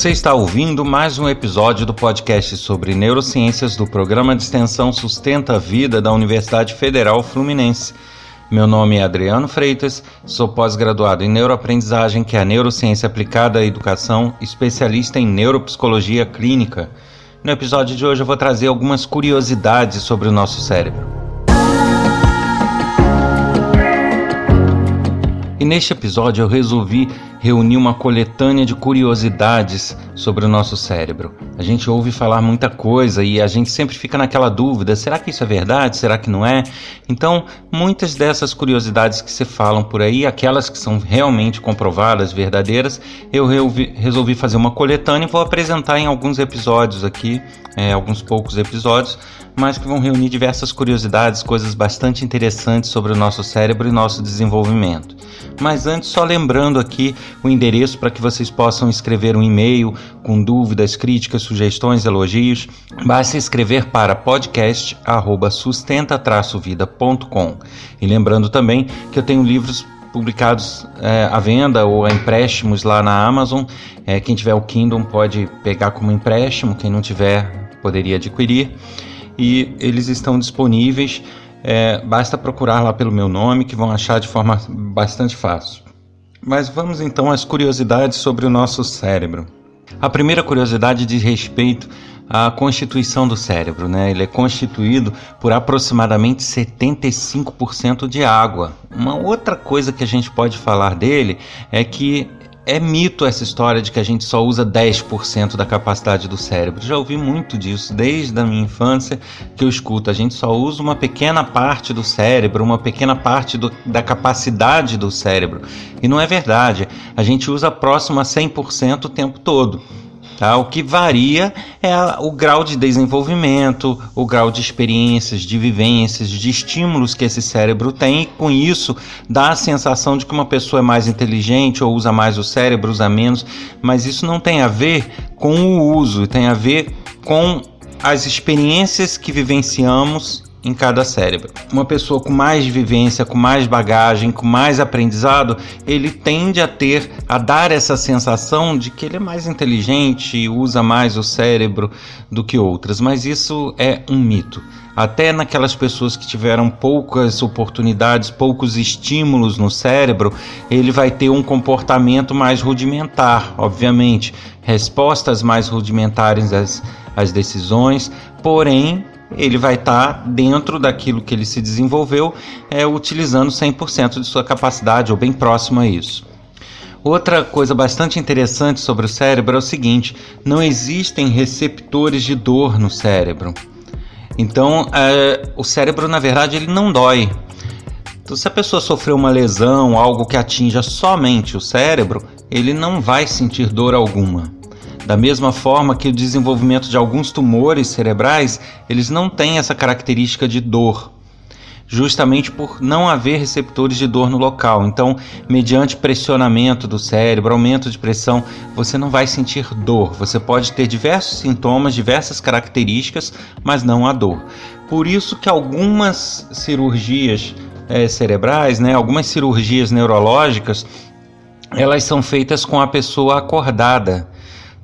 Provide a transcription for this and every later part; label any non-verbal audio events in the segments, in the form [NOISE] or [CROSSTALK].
Você está ouvindo mais um episódio do podcast sobre neurociências do programa de extensão Sustenta a Vida da Universidade Federal Fluminense. Meu nome é Adriano Freitas, sou pós-graduado em neuroaprendizagem, que é a neurociência aplicada à educação, especialista em neuropsicologia clínica. No episódio de hoje eu vou trazer algumas curiosidades sobre o nosso cérebro. E neste episódio eu resolvi reunir uma coletânea de curiosidades sobre o nosso cérebro. A gente ouve falar muita coisa e a gente sempre fica naquela dúvida: será que isso é verdade? Será que não é? Então, muitas dessas curiosidades que se falam por aí, aquelas que são realmente comprovadas, verdadeiras, eu resolvi fazer uma coletânea e vou apresentar em alguns episódios aqui, é, alguns poucos episódios, mas que vão reunir diversas curiosidades, coisas bastante interessantes sobre o nosso cérebro e nosso desenvolvimento. Mas antes, só lembrando aqui o endereço para que vocês possam escrever um e-mail com dúvidas, críticas, sugestões, elogios. Basta escrever para podcast@sustenta-vida.com. E lembrando também que eu tenho livros publicados é, à venda ou a empréstimos lá na Amazon. É, quem tiver o Kindle pode pegar como empréstimo, quem não tiver poderia adquirir. E eles estão disponíveis é, basta procurar lá pelo meu nome que vão achar de forma bastante fácil. Mas vamos então às curiosidades sobre o nosso cérebro. A primeira curiosidade diz respeito à constituição do cérebro. Né? Ele é constituído por aproximadamente 75% de água. Uma outra coisa que a gente pode falar dele é que é mito essa história de que a gente só usa 10% da capacidade do cérebro. Já ouvi muito disso desde a minha infância que eu escuto. A gente só usa uma pequena parte do cérebro, uma pequena parte do, da capacidade do cérebro. E não é verdade. A gente usa próximo a 100% o tempo todo. Tá? O que varia é o grau de desenvolvimento, o grau de experiências, de vivências, de estímulos que esse cérebro tem, e com isso dá a sensação de que uma pessoa é mais inteligente ou usa mais o cérebro, usa menos, mas isso não tem a ver com o uso, tem a ver com as experiências que vivenciamos em cada cérebro. Uma pessoa com mais vivência, com mais bagagem, com mais aprendizado, ele tende a ter, a dar essa sensação de que ele é mais inteligente e usa mais o cérebro do que outras, mas isso é um mito. Até naquelas pessoas que tiveram poucas oportunidades, poucos estímulos no cérebro, ele vai ter um comportamento mais rudimentar, obviamente, respostas mais rudimentares às, às decisões, porém ele vai estar tá dentro daquilo que ele se desenvolveu, é, utilizando 100% de sua capacidade, ou bem próximo a isso. Outra coisa bastante interessante sobre o cérebro é o seguinte: não existem receptores de dor no cérebro. Então, é, o cérebro, na verdade, ele não dói. Então, se a pessoa sofreu uma lesão, algo que atinja somente o cérebro, ele não vai sentir dor alguma. Da mesma forma que o desenvolvimento de alguns tumores cerebrais, eles não têm essa característica de dor, justamente por não haver receptores de dor no local. Então, mediante pressionamento do cérebro, aumento de pressão, você não vai sentir dor. Você pode ter diversos sintomas, diversas características, mas não a dor. Por isso que algumas cirurgias é, cerebrais, né, algumas cirurgias neurológicas, elas são feitas com a pessoa acordada.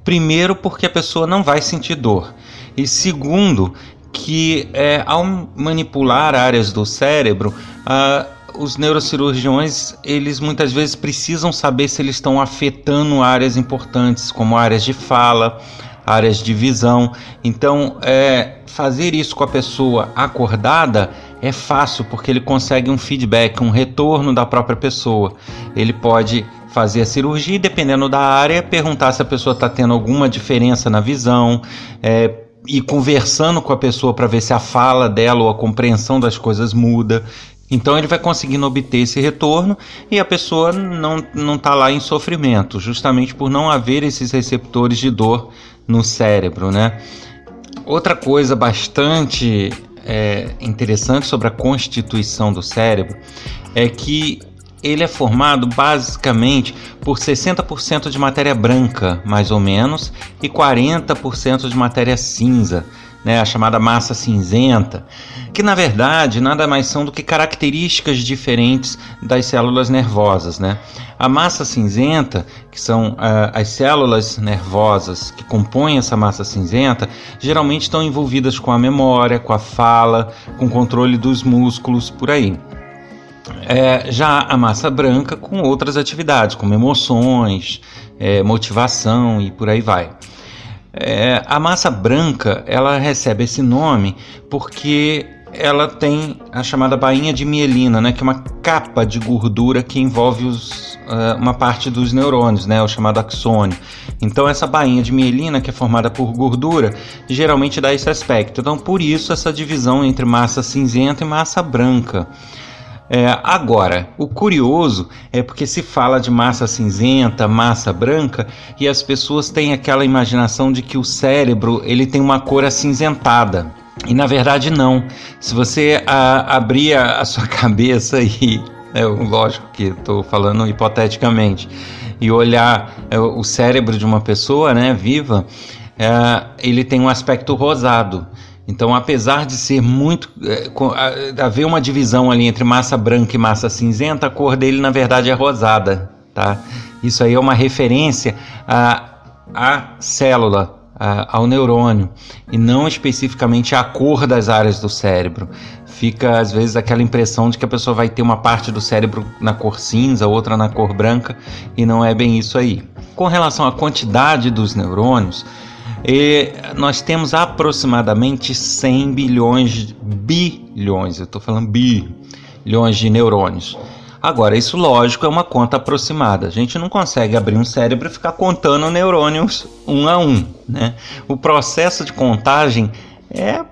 Primeiro, porque a pessoa não vai sentir dor. E segundo, que é, ao manipular áreas do cérebro, uh, os neurocirurgiões eles muitas vezes precisam saber se eles estão afetando áreas importantes, como áreas de fala, áreas de visão. Então, é, fazer isso com a pessoa acordada é fácil porque ele consegue um feedback, um retorno da própria pessoa. Ele pode fazer a cirurgia e, dependendo da área, perguntar se a pessoa está tendo alguma diferença na visão, é, e conversando com a pessoa para ver se a fala dela ou a compreensão das coisas muda. Então ele vai conseguindo obter esse retorno e a pessoa não está lá em sofrimento, justamente por não haver esses receptores de dor no cérebro, né? Outra coisa bastante é, interessante sobre a constituição do cérebro é que ele é formado basicamente por 60% de matéria branca, mais ou menos, e 40% de matéria cinza. né, a chamada massa cinzenta, que na verdade nada mais são do que características diferentes das células nervosas. Né? A massa cinzenta, que são uh, as células nervosas que compõem essa massa cinzenta, geralmente estão envolvidas com a memória, com a fala, com o controle dos músculos, por aí. É, já a massa branca com outras atividades, como emoções, é, motivação e por aí vai. É, a massa branca ela recebe esse nome porque ela tem a chamada bainha de mielina, né, que é uma capa de gordura que envolve os, uh, uma parte dos neurônios, né, o chamado axônio. Então essa bainha de mielina, que é formada por gordura, geralmente dá esse aspecto. Então por isso essa divisão entre massa cinzenta e massa branca. É, agora, o curioso é porque se fala de massa cinzenta, massa branca, e as pessoas têm aquela imaginação de que o cérebro ele tem uma cor acinzentada. E na verdade não. Se você a, abrir a, a sua [LAUGHS] cabeça e é, lógico que estou falando hipoteticamente e olhar é, o cérebro de uma pessoa, né, viva, é, ele tem um aspecto rosado. Então, apesar de ser muito. É, haver uma divisão ali entre massa branca e massa cinzenta, a cor dele na verdade é rosada. Tá? Isso aí é uma referência à, à célula, à, ao neurônio, e não especificamente à cor das áreas do cérebro. Fica às vezes aquela impressão de que a pessoa vai ter uma parte do cérebro na cor cinza, outra na cor branca, e não é bem isso aí. Com relação à quantidade dos neurônios, e nós temos aproximadamente 100 bilhões, bilhões, eu estou falando bilhões de neurônios. Agora, isso lógico é uma conta aproximada. A gente não consegue abrir um cérebro e ficar contando neurônios um a um. Né? O processo de contagem é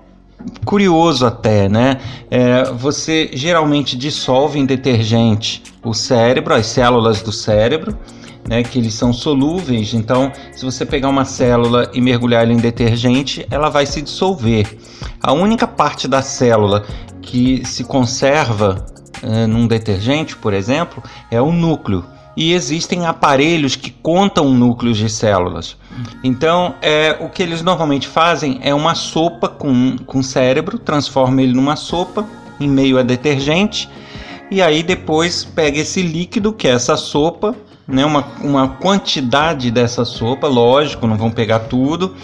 curioso até, né? É, você geralmente dissolve em detergente o cérebro, as células do cérebro, né, que eles são solúveis. Então, se você pegar uma célula e mergulhar ela em detergente, ela vai se dissolver. A única parte da célula que se conserva é, num detergente, por exemplo, é o núcleo. E existem aparelhos que contam núcleos de células. Então, é, o que eles normalmente fazem é uma sopa com, com cérebro, transforma ele numa sopa em meio a detergente, e aí depois pega esse líquido, que é essa sopa, né, uma, uma quantidade dessa sopa, lógico, não vão pegar tudo,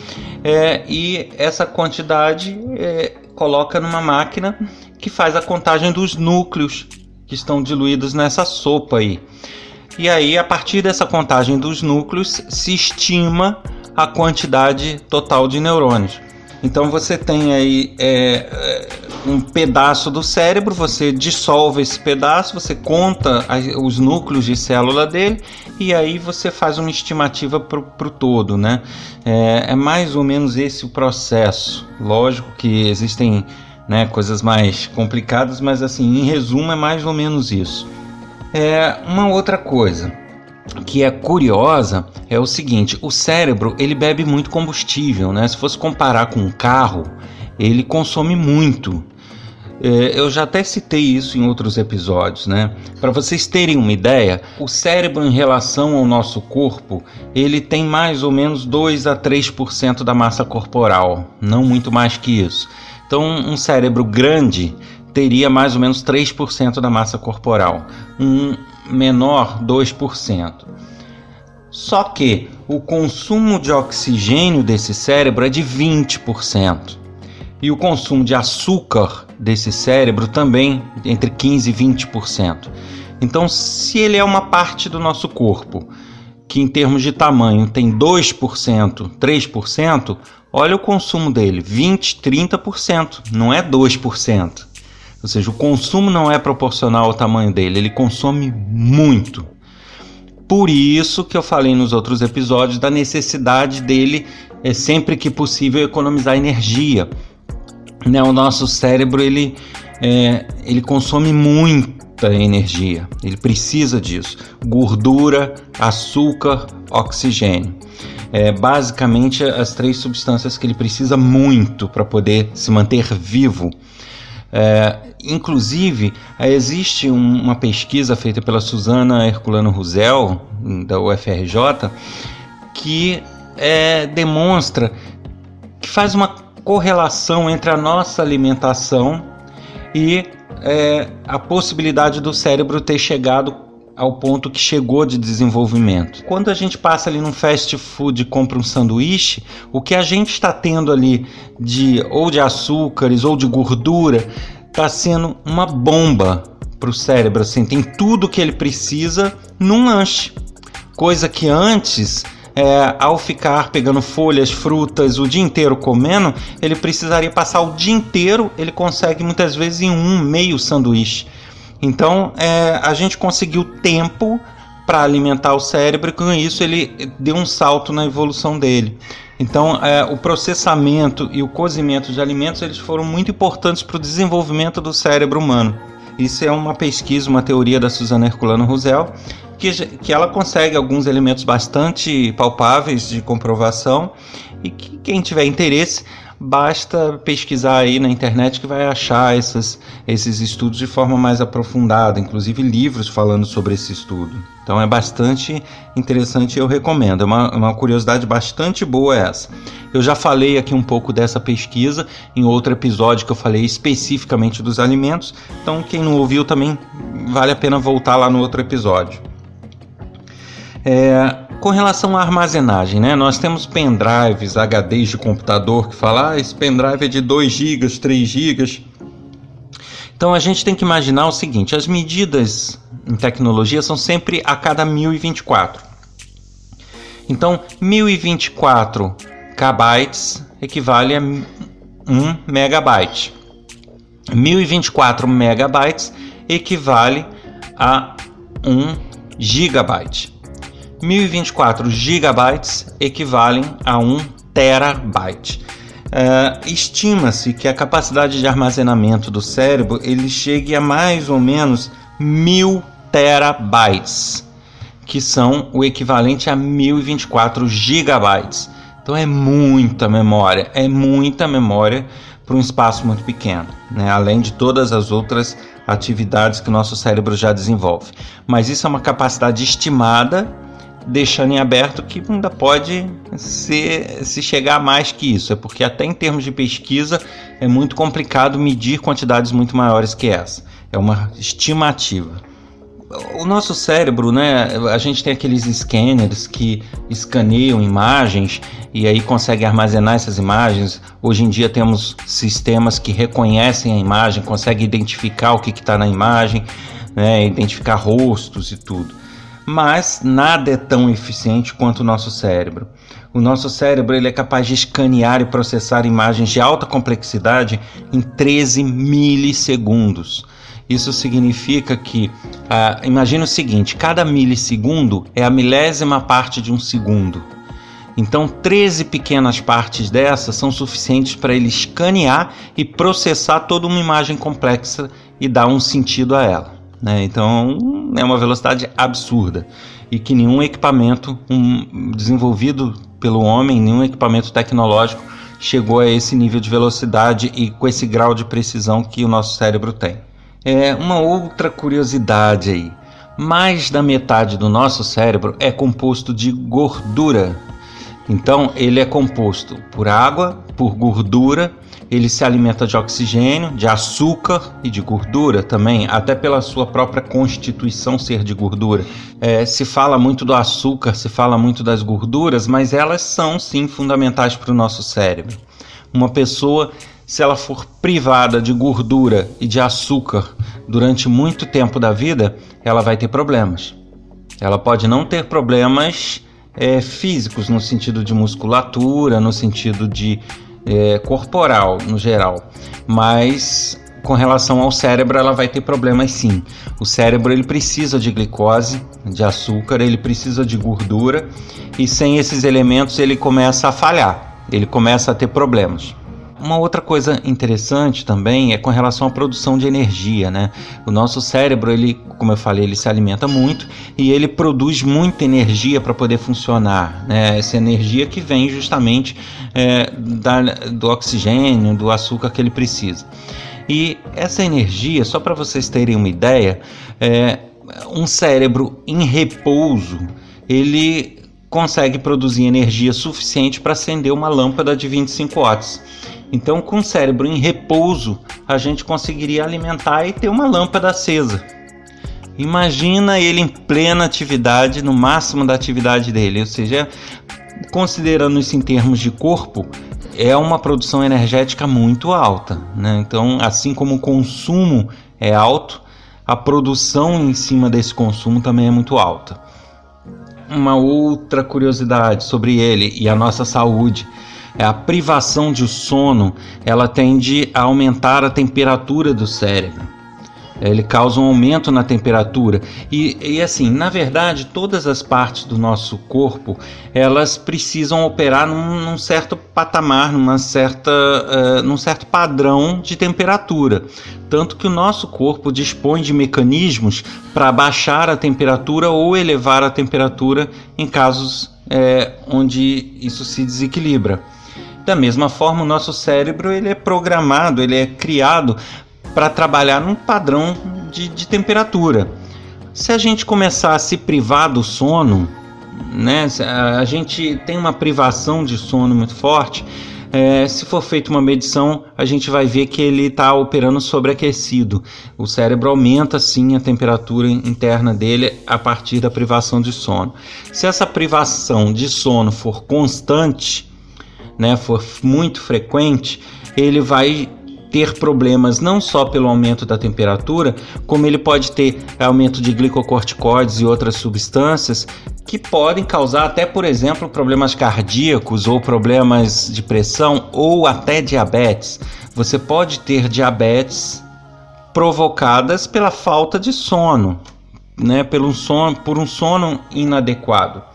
é, e essa quantidade é, coloca numa máquina que faz a contagem dos núcleos que estão diluídos nessa sopa aí. E aí, a partir dessa contagem dos núcleos, se estima a quantidade total de neurônios. Então você tem aí é, é um pedaço do cérebro, você dissolve esse pedaço, você conta os núcleos de célula dele e aí você faz uma estimativa para o todo, né? É, é, mais ou menos esse o processo. Lógico que existem né, coisas mais complicadas, mas assim, em resumo é mais ou menos isso. É, uma outra coisa que é curiosa é o seguinte: o cérebro ele bebe muito combustível, né? Se fosse comparar com um carro, ele consome muito. É, eu já até citei isso em outros episódios, né? Para vocês terem uma ideia, o cérebro em relação ao nosso corpo, ele tem mais ou menos 2 a 3% da massa corporal, não muito mais que isso. Então, um cérebro grande teria mais ou menos 3% da massa corporal, um menor 2%. Só que o consumo de oxigênio desse cérebro é de 20%. E o consumo de açúcar desse cérebro também entre 15 e 20%. Então, se ele é uma parte do nosso corpo que em termos de tamanho tem 2%, 3%, olha o consumo dele, 20, 30%, não é 2%. Ou seja, o consumo não é proporcional ao tamanho dele, ele consome muito. Por isso que eu falei nos outros episódios da necessidade dele, é, sempre que possível, economizar energia né, o nosso cérebro ele, é, ele consome muita energia, ele precisa disso. Gordura, açúcar, oxigênio. É basicamente as três substâncias que ele precisa muito para poder se manter vivo. É, inclusive, existe um, uma pesquisa feita pela Susana Herculano Rusel, da UFRJ, que é, demonstra que faz uma correlação entre a nossa alimentação e é, a possibilidade do cérebro ter chegado ao ponto que chegou de desenvolvimento. Quando a gente passa ali num fast food e compra um sanduíche, o que a gente está tendo ali de ou de açúcares ou de gordura está sendo uma bomba para o cérebro. Assim, tem tudo que ele precisa num lanche, coisa que antes é, ao ficar pegando folhas, frutas o dia inteiro comendo, ele precisaria passar o dia inteiro, ele consegue muitas vezes em um meio sanduíche. Então é, a gente conseguiu tempo para alimentar o cérebro e com isso ele deu um salto na evolução dele. Então é, o processamento e o cozimento de alimentos eles foram muito importantes para o desenvolvimento do cérebro humano. Isso é uma pesquisa, uma teoria da Susana Herculano Rosel, que, que ela consegue alguns elementos bastante palpáveis de comprovação e que quem tiver interesse basta pesquisar aí na internet que vai achar essas, esses estudos de forma mais aprofundada, inclusive livros falando sobre esse estudo. Então é bastante interessante e eu recomendo. É uma, uma curiosidade bastante boa essa. Eu já falei aqui um pouco dessa pesquisa em outro episódio que eu falei especificamente dos alimentos. Então quem não ouviu também vale a pena voltar lá no outro episódio. É, com relação à armazenagem, né? Nós temos pendrives, HDs de computador que falam, ah, esse pendrive é de 2 GB, 3 GB. Então a gente tem que imaginar o seguinte: as medidas em tecnologia são sempre a cada 1024. Então, 1024 kbytes equivale a 1 megabyte. 1024 megabytes equivale a 1 gigabyte. 1024 gigabytes equivalem a 1 terabyte. Uh, Estima-se que a capacidade de armazenamento do cérebro ele chegue a mais ou menos mil terabytes, que são o equivalente a 1024 gigabytes. Então é muita memória, é muita memória para um espaço muito pequeno, né? além de todas as outras atividades que o nosso cérebro já desenvolve. Mas isso é uma capacidade estimada deixando em aberto que ainda pode ser, se chegar a mais que isso. É porque até em termos de pesquisa é muito complicado medir quantidades muito maiores que essa. É uma estimativa. O nosso cérebro, né? A gente tem aqueles scanners que escaneiam imagens e aí conseguem armazenar essas imagens. Hoje em dia temos sistemas que reconhecem a imagem, conseguem identificar o que está na imagem, né? identificar rostos e tudo mas nada é tão eficiente quanto o nosso cérebro. O nosso cérebro ele é capaz de escanear e processar imagens de alta complexidade em 13 milissegundos. Isso significa que, ah, imagine o seguinte: cada milissegundo é a milésima parte de um segundo. Então, 13 pequenas partes dessas são suficientes para ele escanear e processar toda uma imagem complexa e dar um sentido a ela. Né? Então é uma velocidade absurda e que nenhum equipamento um, desenvolvido pelo homem, nenhum equipamento tecnológico chegou a esse nível de velocidade e com esse grau de precisão que o nosso cérebro tem. É uma outra curiosidade aí. Mais da metade do nosso cérebro é composto de gordura. Então, ele é composto por água, por gordura ele se alimenta de oxigênio, de açúcar e de gordura também, até pela sua própria constituição ser de gordura. É, se fala muito do açúcar, se fala muito das gorduras, mas elas são sim fundamentais para o nosso cérebro. Uma pessoa, se ela for privada de gordura e de açúcar durante muito tempo da vida, ela vai ter problemas. Ela pode não ter problemas é, físicos, no sentido de musculatura, no sentido de é, corporal no geral, mas com relação ao cérebro ela vai ter problemas sim. O cérebro ele precisa de glicose, de açúcar, ele precisa de gordura e sem esses elementos ele começa a falhar, ele começa a ter problemas. Uma outra coisa interessante também é com relação à produção de energia, né? O nosso cérebro, ele, como eu falei, ele se alimenta muito e ele produz muita energia para poder funcionar, né? Essa energia que vem justamente é, da, do oxigênio, do açúcar que ele precisa. E essa energia, só para vocês terem uma ideia, é, um cérebro em repouso, ele consegue produzir energia suficiente para acender uma lâmpada de 25 watts. Então, com o cérebro em repouso, a gente conseguiria alimentar e ter uma lâmpada acesa. Imagina ele em plena atividade, no máximo da atividade dele, ou seja, considerando isso em termos de corpo, é uma produção energética muito alta. Né? Então, assim como o consumo é alto, a produção em cima desse consumo também é muito alta. Uma outra curiosidade sobre ele e a nossa saúde a privação de sono, ela tende a aumentar a temperatura do cérebro. Ele causa um aumento na temperatura. E, e, assim, na verdade, todas as partes do nosso corpo elas precisam operar num, num certo patamar, numa certa, uh, num certo padrão de temperatura, tanto que o nosso corpo dispõe de mecanismos para baixar a temperatura ou elevar a temperatura em casos é, onde isso se desequilibra. Da mesma forma, o nosso cérebro ele é programado, ele é criado para trabalhar num padrão de, de, temperatura. Se a gente começar a se privar do sono, né, a gente tem uma privação de sono muito forte. É, se for feita uma medição, a gente vai ver que ele está operando sobreaquecido. O cérebro aumenta sim a temperatura interna dele a partir da privação de sono. Se essa privação de sono for constante, né, for muito frequente, ele vai ter problemas não só pelo aumento da temperatura, como ele pode ter aumento de glicocorticoides e outras substâncias que podem causar até, por exemplo, problemas cardíacos ou problemas de pressão ou até diabetes. Você pode ter diabetes provocadas pela falta de sono, né, pelo sono, por um sono inadequado.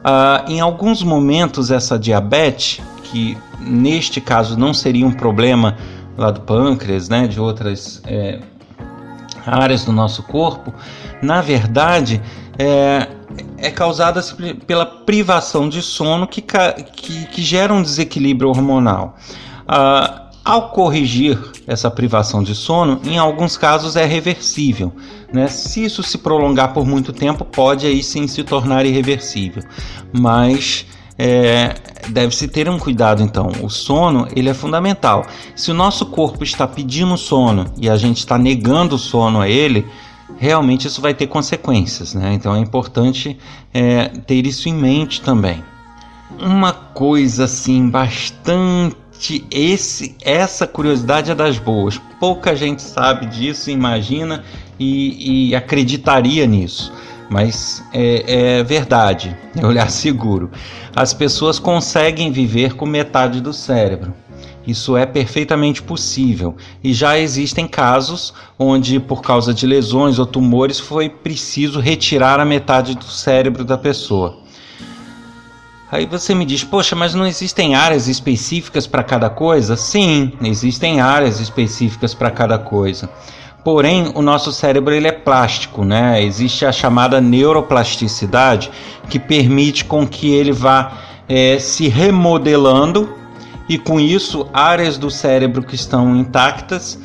Uh, em alguns momentos, essa diabetes, que neste caso não seria um problema lá do pâncreas, né, de outras é, áreas do nosso corpo, na verdade é, é causada pela privação de sono que, que, que gera um desequilíbrio hormonal. Ah, ao corrigir essa privação de sono, em alguns casos é reversível. Né? Se isso se prolongar por muito tempo, pode aí sim se tornar irreversível. Mas é, deve-se ter um cuidado então. O sono ele é fundamental. Se o nosso corpo está pedindo sono e a gente está negando o sono a ele, realmente isso vai ter consequências, né? Então é importante é, ter isso em mente também. Uma coisa assim bastante esse essa curiosidade é das boas. Pouca gente sabe disso, imagina e, e acreditaria nisso mas é, é verdade, [LAUGHS] é olhar seguro. As pessoas conseguem viver com metade do cérebro. Isso é perfeitamente possível e já existem casos onde, por causa de lesões ou tumores, foi preciso retirar a metade do cérebro da pessoa. Aí você me diz, poxa, mas não existem áreas específicas para cada coisa? Sim, existem áreas específicas para cada coisa. Porém, o nosso cérebro ele é plástico, né? Existe a chamada neuroplasticidade que permite com que ele vá é, se remodelando e com isso áreas do cérebro que estão intactas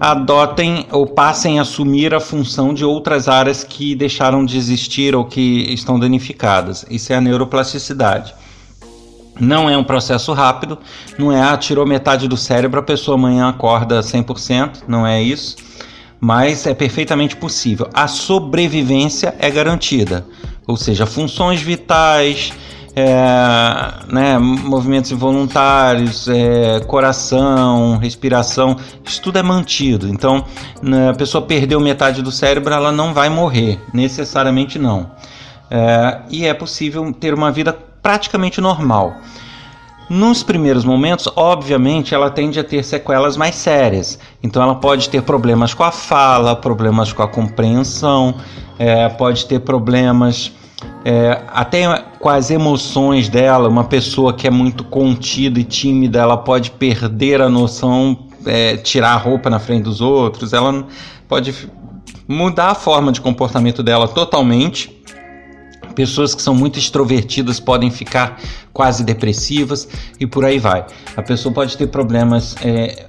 adotem ou passem a assumir a função de outras áreas que deixaram de existir ou que estão danificadas. Isso é a neuroplasticidade. Não é um processo rápido, não é ah, tirou metade do cérebro, a pessoa amanhã acorda 100%, não é isso mas é perfeitamente possível. A sobrevivência é garantida, ou seja, funções vitais, é, né, movimentos involuntários, é, coração, respiração, isso tudo é mantido. Então, né, a pessoa perdeu metade do cérebro, ela não vai morrer, necessariamente não. É, e é possível ter uma vida praticamente normal. Nos primeiros momentos, obviamente, ela tende a ter sequelas mais sérias. Então, ela pode ter problemas com a fala, problemas com a compreensão, é, pode ter problemas é, até com as emoções dela. Uma pessoa que é muito contida e tímida, ela pode perder a noção, é, tirar a roupa na frente dos outros. Ela pode mudar a forma de comportamento dela totalmente Pessoas que são muito extrovertidas podem ficar quase depressivas e por aí vai. A pessoa pode ter problemas é,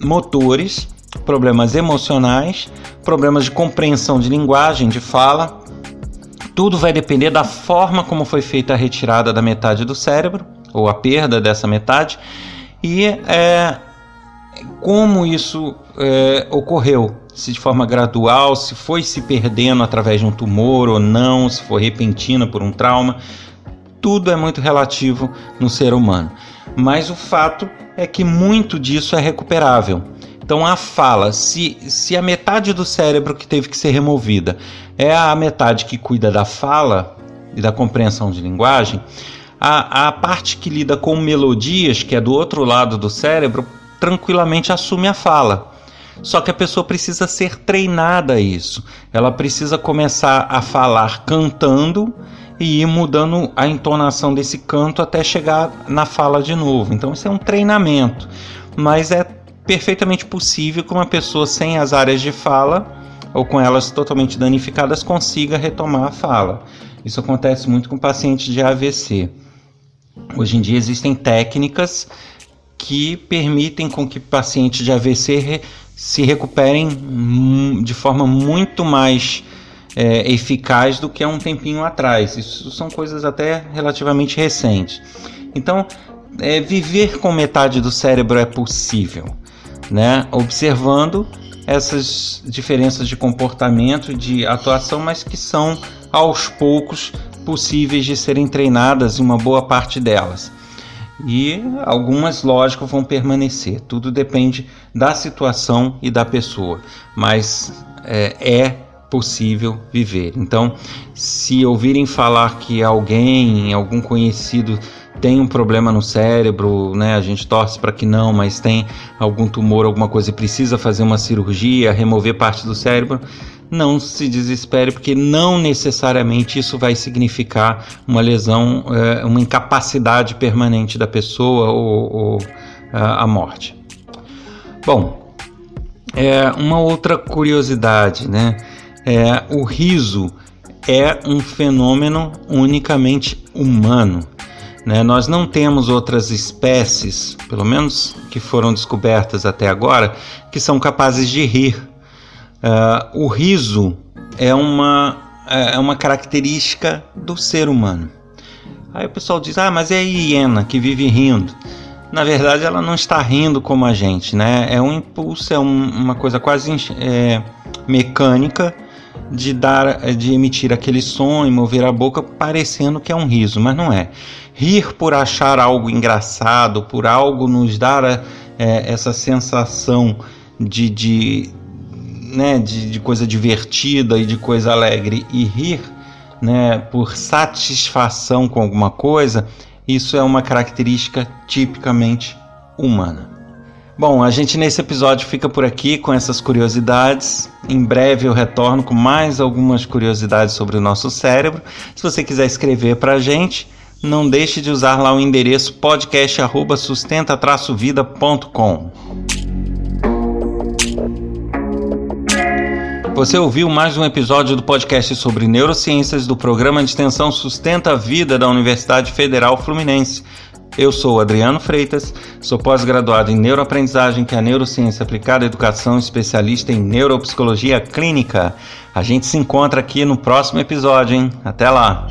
motores, problemas emocionais, problemas de compreensão de linguagem, de fala. Tudo vai depender da forma como foi feita a retirada da metade do cérebro ou a perda dessa metade e é, como isso é, ocorreu, se de forma gradual, se foi se perdendo através de um tumor ou não, se foi repentina por um trauma, tudo é muito relativo no ser humano. Mas o fato é que muito disso é recuperável. Então a fala, se, se a metade do cérebro que teve que ser removida é a metade que cuida da fala e da compreensão de linguagem, a, a parte que lida com melodias, que é do outro lado do cérebro, tranquilamente assume a fala. Só que a pessoa precisa ser treinada a isso. Ela precisa começar a falar cantando e ir mudando a entonação desse canto até chegar na fala de novo. Então isso é um treinamento, mas é perfeitamente possível que uma pessoa sem as áreas de fala ou com elas totalmente danificadas consiga retomar a fala. Isso acontece muito com pacientes de AVC. Hoje em dia existem técnicas que permitem com que pacientes de AVC re se recuperem de forma muito mais é, eficaz do que há um tempinho atrás. Isso são coisas até relativamente recentes. Então, é, viver com metade do cérebro é possível, né? Observando essas diferenças de comportamento, de atuação, mas que são aos poucos possíveis de serem treinadas em uma boa parte delas. E algumas, lógico, vão permanecer. Tudo depende da situação e da pessoa, mas é, é possível viver. Então, se ouvirem falar que alguém, algum conhecido tem um problema no cérebro, né? A gente torce para que não, mas tem algum tumor, alguma coisa e precisa fazer uma cirurgia, remover parte do cérebro, não se desespere, porque não necessariamente isso vai significar uma lesão, é, uma incapacidade permanente da pessoa ou, ou a morte. Bom, é, uma outra curiosidade, né? É, o riso é um fenômeno unicamente humano. Né? Nós não temos outras espécies, pelo menos que foram descobertas até agora, que são capazes de rir Uh, o riso é uma, é uma característica do ser humano. Aí o pessoal diz: ah, mas é a hiena que vive rindo. Na verdade, ela não está rindo como a gente, né? É um impulso, é um, uma coisa quase é, mecânica de dar, de emitir aquele som e mover a boca parecendo que é um riso, mas não é. Rir por achar algo engraçado, por algo nos dar é, essa sensação de, de, né, de, de coisa divertida e de coisa alegre e rir né, por satisfação com alguma coisa, isso é uma característica tipicamente humana. Bom, a gente nesse episódio fica por aqui com essas curiosidades. Em breve eu retorno com mais algumas curiosidades sobre o nosso cérebro. Se você quiser escrever para a gente, não deixe de usar lá o endereço podcast@sustenta-vida.com. Você ouviu mais um episódio do podcast sobre neurociências do programa de extensão Sustenta a Vida da Universidade Federal Fluminense. Eu sou Adriano Freitas, sou pós-graduado em neuroaprendizagem, que é a neurociência aplicada à educação, especialista em neuropsicologia clínica. A gente se encontra aqui no próximo episódio, hein? Até lá!